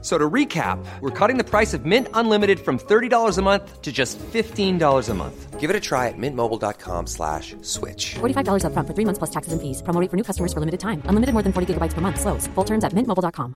So to recap, we're cutting the price of Mint Unlimited from $30 a month to just $15 a month. Give it a try at mintmobile.com slash switch. $45 upfront for three months plus taxes and fees. Promo rate for new customers for limited time. Unlimited more than 40 gigabytes per month. Slows. Full terms at mintmobile.com.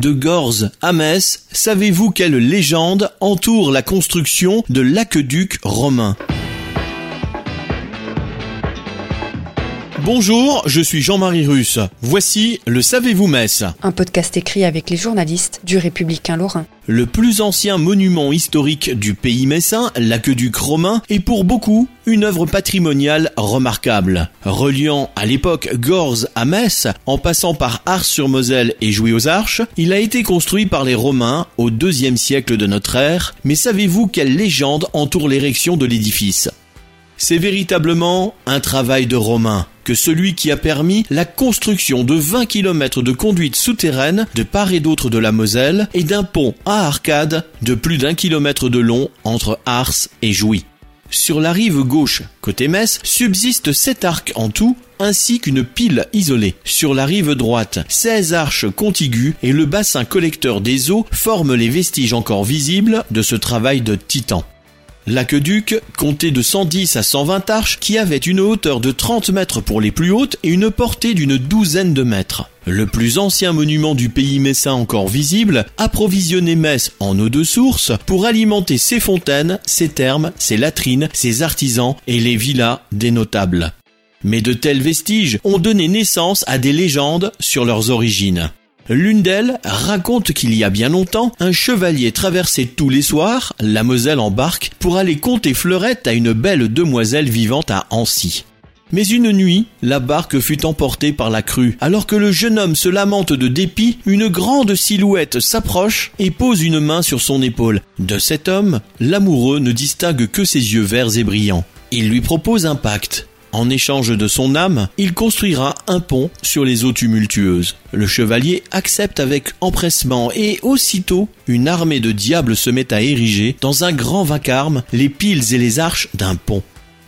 De Gorze à Metz, savez-vous quelle légende entoure la construction de l'aqueduc romain? Bonjour, je suis Jean-Marie Russe. Voici le Savez-vous Metz Un podcast écrit avec les journalistes du Républicain Lorrain. Le plus ancien monument historique du pays messin, l'aqueduc romain, est pour beaucoup une œuvre patrimoniale remarquable. Reliant à l'époque Gorze à Metz, en passant par Ars-sur-Moselle et Jouy aux Arches, il a été construit par les Romains au deuxième siècle de notre ère, mais savez-vous quelle légende entoure l'érection de l'édifice? C'est véritablement un travail de Romain que celui qui a permis la construction de 20 km de conduites souterraines de part et d'autre de la Moselle et d'un pont à arcade de plus d'un kilomètre de long entre Ars et Jouy. Sur la rive gauche, côté Metz, subsistent sept arcs en tout, ainsi qu'une pile isolée. Sur la rive droite, 16 arches contiguës et le bassin collecteur des eaux forment les vestiges encore visibles de ce travail de titan. L'aqueduc comptait de 110 à 120 arches qui avaient une hauteur de 30 mètres pour les plus hautes et une portée d'une douzaine de mètres. Le plus ancien monument du pays messin encore visible approvisionnait Metz en eau de source pour alimenter ses fontaines, ses thermes, ses latrines, ses artisans et les villas des notables. Mais de tels vestiges ont donné naissance à des légendes sur leurs origines. L'une d'elles raconte qu'il y a bien longtemps, un chevalier traversait tous les soirs la Moselle en barque pour aller compter fleurette à une belle demoiselle vivante à Ancy. Mais une nuit, la barque fut emportée par la crue. Alors que le jeune homme se lamente de dépit, une grande silhouette s'approche et pose une main sur son épaule. De cet homme, l'amoureux ne distingue que ses yeux verts et brillants. Il lui propose un pacte. En échange de son âme, il construira un pont sur les eaux tumultueuses. Le chevalier accepte avec empressement et aussitôt, une armée de diables se met à ériger, dans un grand vacarme, les piles et les arches d'un pont.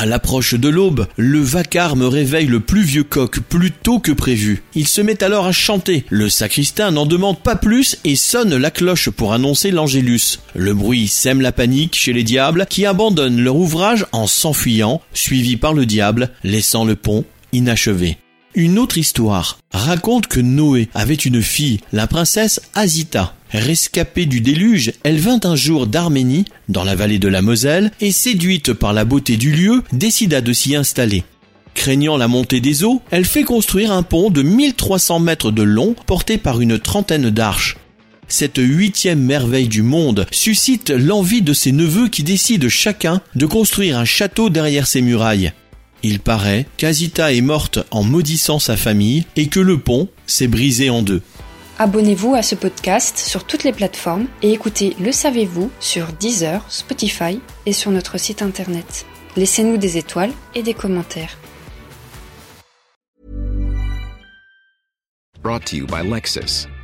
À l'approche de l'aube, le vacarme réveille le plus vieux coq plus tôt que prévu. Il se met alors à chanter. Le sacristain n'en demande pas plus et sonne la cloche pour annoncer l'angélus. Le bruit sème la panique chez les diables qui abandonnent leur ouvrage en s'enfuyant, suivis par le diable, laissant le pont inachevé. Une autre histoire raconte que Noé avait une fille, la princesse Azita. Rescapée du déluge, elle vint un jour d'Arménie, dans la vallée de la Moselle, et séduite par la beauté du lieu, décida de s'y installer. Craignant la montée des eaux, elle fait construire un pont de 1300 mètres de long, porté par une trentaine d'arches. Cette huitième merveille du monde suscite l'envie de ses neveux qui décident chacun de construire un château derrière ses murailles. Il paraît qu'Azita est morte en maudissant sa famille et que le pont s'est brisé en deux. Abonnez-vous à ce podcast sur toutes les plateformes et écoutez Le Savez-vous sur Deezer, Spotify et sur notre site internet. Laissez-nous des étoiles et des commentaires. Brought to you by Lexus.